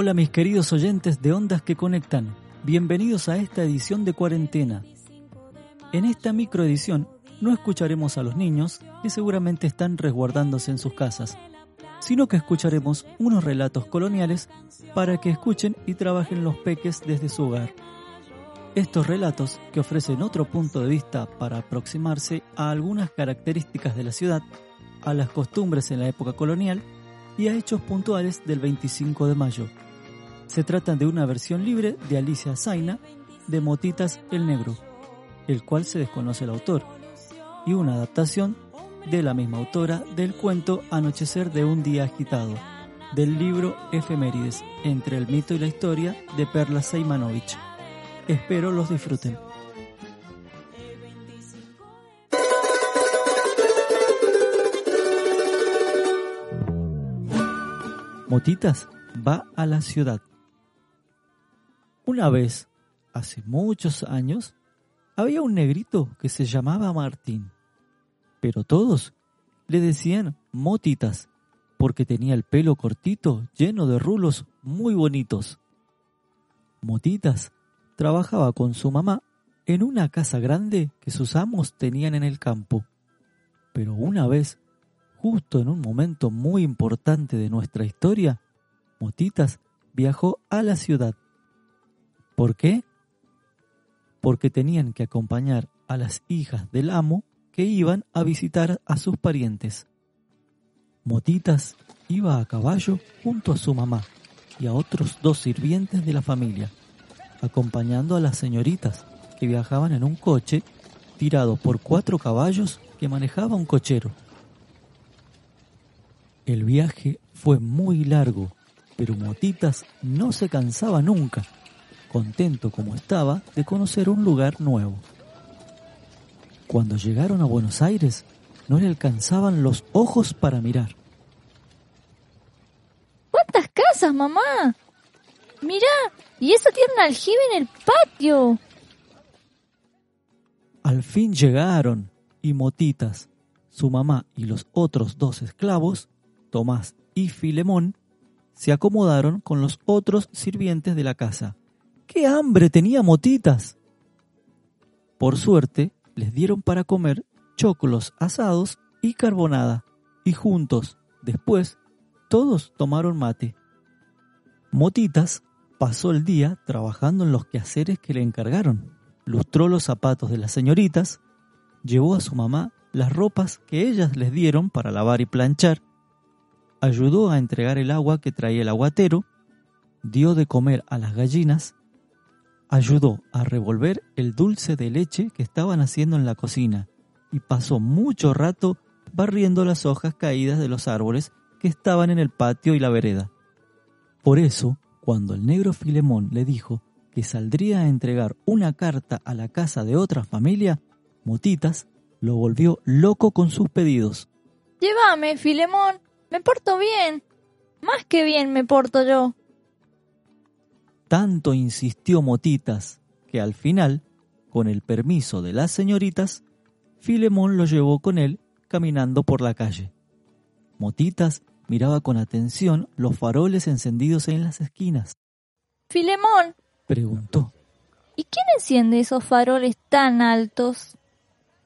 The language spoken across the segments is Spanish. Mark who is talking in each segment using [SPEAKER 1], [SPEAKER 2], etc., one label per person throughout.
[SPEAKER 1] Hola mis queridos oyentes de Ondas que Conectan, bienvenidos a esta edición de cuarentena. En esta microedición no escucharemos a los niños que seguramente están resguardándose en sus casas, sino que escucharemos unos relatos coloniales para que escuchen y trabajen los peques desde su hogar. Estos relatos, que ofrecen otro punto de vista para aproximarse a algunas características de la ciudad, a las costumbres en la época colonial y a hechos puntuales del 25 de mayo. Se trata de una versión libre de Alicia Zaina de Motitas el Negro, el cual se desconoce el autor, y una adaptación de la misma autora del cuento Anochecer de un día agitado, del libro Efemérides, entre el mito y la historia de Perla Seimanovich. Espero los disfruten. Motitas va a la ciudad. Una vez, hace muchos años, había un negrito que se llamaba Martín, pero todos le decían Motitas porque tenía el pelo cortito lleno de rulos muy bonitos. Motitas trabajaba con su mamá en una casa grande que sus amos tenían en el campo. Pero una vez, justo en un momento muy importante de nuestra historia, Motitas viajó a la ciudad. ¿Por qué? Porque tenían que acompañar a las hijas del amo que iban a visitar a sus parientes. Motitas iba a caballo junto a su mamá y a otros dos sirvientes de la familia acompañando a las señoritas que viajaban en un coche tirado por cuatro caballos que manejaba un cochero. El viaje fue muy largo, pero Motitas no se cansaba nunca, contento como estaba de conocer un lugar nuevo. Cuando llegaron a Buenos Aires, no le alcanzaban los ojos para mirar.
[SPEAKER 2] ¿Cuántas casas, mamá? Mirá, y eso tiene un aljibe en el patio.
[SPEAKER 1] Al fin llegaron, y Motitas, su mamá y los otros dos esclavos, Tomás y Filemón, se acomodaron con los otros sirvientes de la casa. ¡Qué hambre tenía Motitas! Por suerte, les dieron para comer choclos asados y carbonada, y juntos, después, todos tomaron mate. Motitas pasó el día trabajando en los quehaceres que le encargaron. Lustró los zapatos de las señoritas, llevó a su mamá las ropas que ellas les dieron para lavar y planchar, ayudó a entregar el agua que traía el aguatero, dio de comer a las gallinas, ayudó a revolver el dulce de leche que estaban haciendo en la cocina y pasó mucho rato barriendo las hojas caídas de los árboles que estaban en el patio y la vereda. Por eso, cuando el negro Filemón le dijo que saldría a entregar una carta a la casa de otra familia, Motitas lo volvió loco con sus pedidos.
[SPEAKER 2] Llévame, Filemón, me porto bien. Más que bien me porto yo.
[SPEAKER 1] Tanto insistió Motitas que al final, con el permiso de las señoritas, Filemón lo llevó con él caminando por la calle. Motitas miraba con atención los faroles encendidos en las esquinas.
[SPEAKER 2] Filemón,
[SPEAKER 1] preguntó.
[SPEAKER 2] ¿Y quién enciende esos faroles tan altos?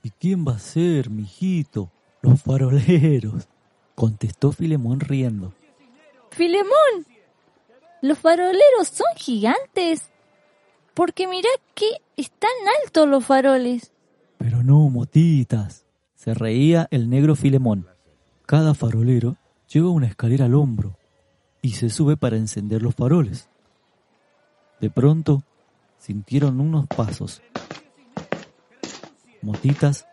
[SPEAKER 1] ¿Y quién va a ser, mijito? Los faroleros, contestó Filemón riendo.
[SPEAKER 2] Filemón, los faroleros son gigantes. Porque mirá que están altos los faroles.
[SPEAKER 1] Pero no, motitas, se reía el negro Filemón. Cada farolero lleva una escalera al hombro y se sube para encender los faroles. De pronto sintieron unos pasos. Motitas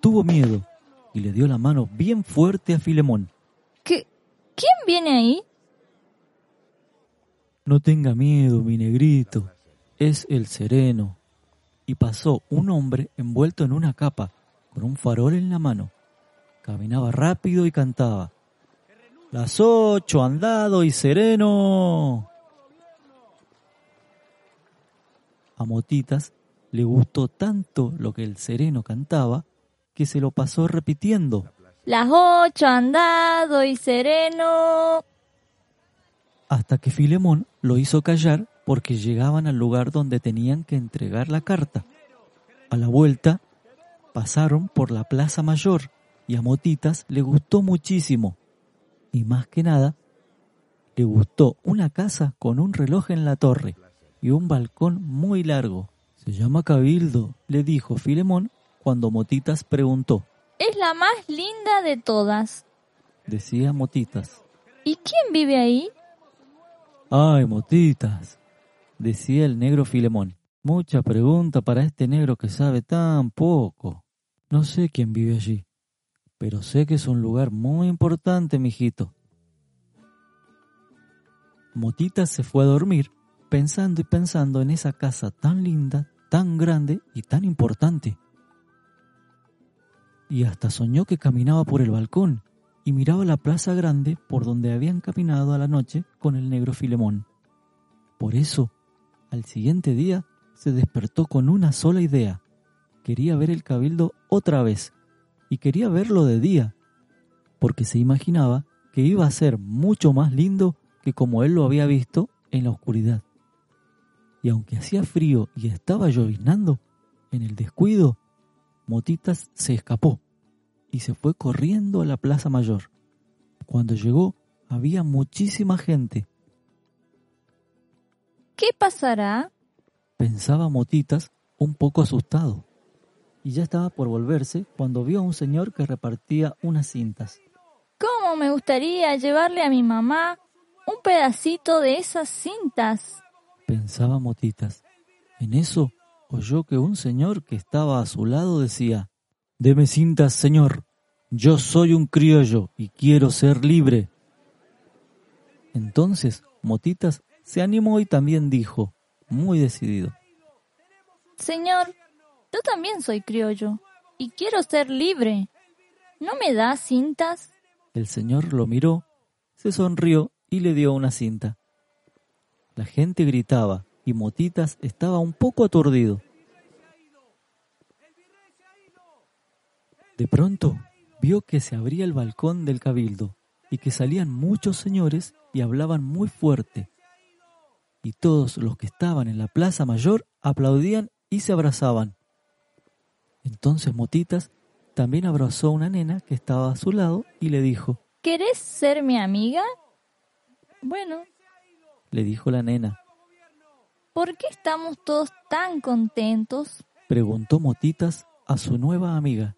[SPEAKER 1] tuvo miedo y le dio la mano bien fuerte a Filemón.
[SPEAKER 2] ¿Qué? ¿Quién viene ahí?
[SPEAKER 1] No tenga miedo, mi negrito, es el sereno. Y pasó un hombre envuelto en una capa, con un farol en la mano. Caminaba rápido y cantaba. Las ocho, andado y sereno. A Motitas le gustó tanto lo que el sereno cantaba que se lo pasó repitiendo.
[SPEAKER 2] Las ocho, andado y sereno.
[SPEAKER 1] Hasta que Filemón lo hizo callar porque llegaban al lugar donde tenían que entregar la carta. A la vuelta, pasaron por la Plaza Mayor y a Motitas le gustó muchísimo. Y más que nada, le gustó una casa con un reloj en la torre y un balcón muy largo. Se llama Cabildo, le dijo Filemón cuando Motitas preguntó.
[SPEAKER 2] Es la más linda de todas.
[SPEAKER 1] Decía Motitas.
[SPEAKER 2] ¿Y quién vive ahí?
[SPEAKER 1] Ay, Motitas, decía el negro Filemón. Mucha pregunta para este negro que sabe tan poco. No sé quién vive allí, pero sé que es un lugar muy importante, mijito. Motitas se fue a dormir pensando y pensando en esa casa tan linda, tan grande y tan importante. Y hasta soñó que caminaba por el balcón y miraba la plaza grande por donde habían caminado a la noche con el negro Filemón. Por eso, al siguiente día, se despertó con una sola idea. Quería ver el cabildo otra vez, y quería verlo de día, porque se imaginaba que iba a ser mucho más lindo que como él lo había visto en la oscuridad. Y aunque hacía frío y estaba lloviznando, en el descuido, Motitas se escapó y se fue corriendo a la Plaza Mayor. Cuando llegó, había muchísima gente.
[SPEAKER 2] ¿Qué pasará?
[SPEAKER 1] Pensaba Motitas un poco asustado. Y ya estaba por volverse cuando vio a un señor que repartía unas cintas.
[SPEAKER 2] ¿Cómo me gustaría llevarle a mi mamá un pedacito de esas cintas?
[SPEAKER 1] Pensaba Motitas. En eso oyó que un señor que estaba a su lado decía, Deme cintas, señor. Yo soy un criollo y quiero ser libre. Entonces Motitas se animó y también dijo, muy decidido.
[SPEAKER 2] Señor, yo también soy criollo y quiero ser libre. ¿No me da cintas?
[SPEAKER 1] El señor lo miró, se sonrió y le dio una cinta. La gente gritaba y Motitas estaba un poco aturdido. De pronto vio que se abría el balcón del cabildo y que salían muchos señores y hablaban muy fuerte. Y todos los que estaban en la plaza mayor aplaudían y se abrazaban. Entonces Motitas también abrazó a una nena que estaba a su lado y le dijo,
[SPEAKER 2] ¿Querés ser mi amiga? Bueno,
[SPEAKER 1] le dijo la nena.
[SPEAKER 2] ¿Por qué estamos todos tan contentos?
[SPEAKER 1] Preguntó Motitas a su nueva amiga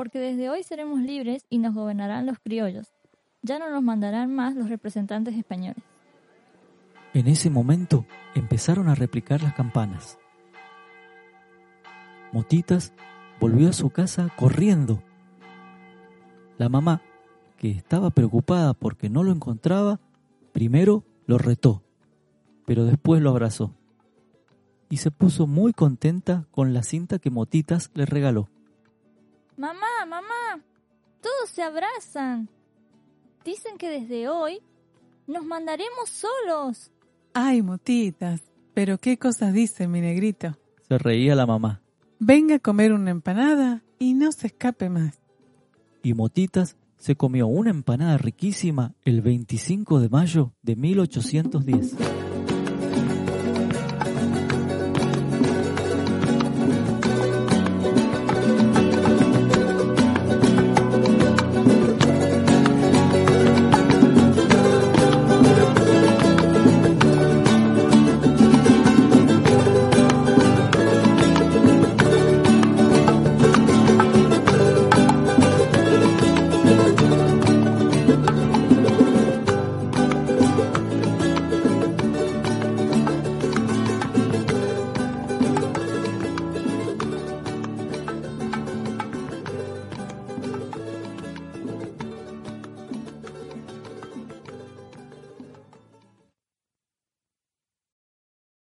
[SPEAKER 2] porque desde hoy seremos libres y nos gobernarán los criollos. Ya no nos mandarán más los representantes españoles.
[SPEAKER 1] En ese momento empezaron a replicar las campanas. Motitas volvió a su casa corriendo. La mamá, que estaba preocupada porque no lo encontraba, primero lo retó, pero después lo abrazó. Y se puso muy contenta con la cinta que Motitas le regaló.
[SPEAKER 2] Mamá, mamá, todos se abrazan. Dicen que desde hoy nos mandaremos solos.
[SPEAKER 3] Ay, motitas, pero qué cosas dice mi negrito.
[SPEAKER 1] Se reía la mamá.
[SPEAKER 3] Venga a comer una empanada y no se escape más.
[SPEAKER 1] Y Motitas se comió una empanada riquísima el 25 de mayo de 1810.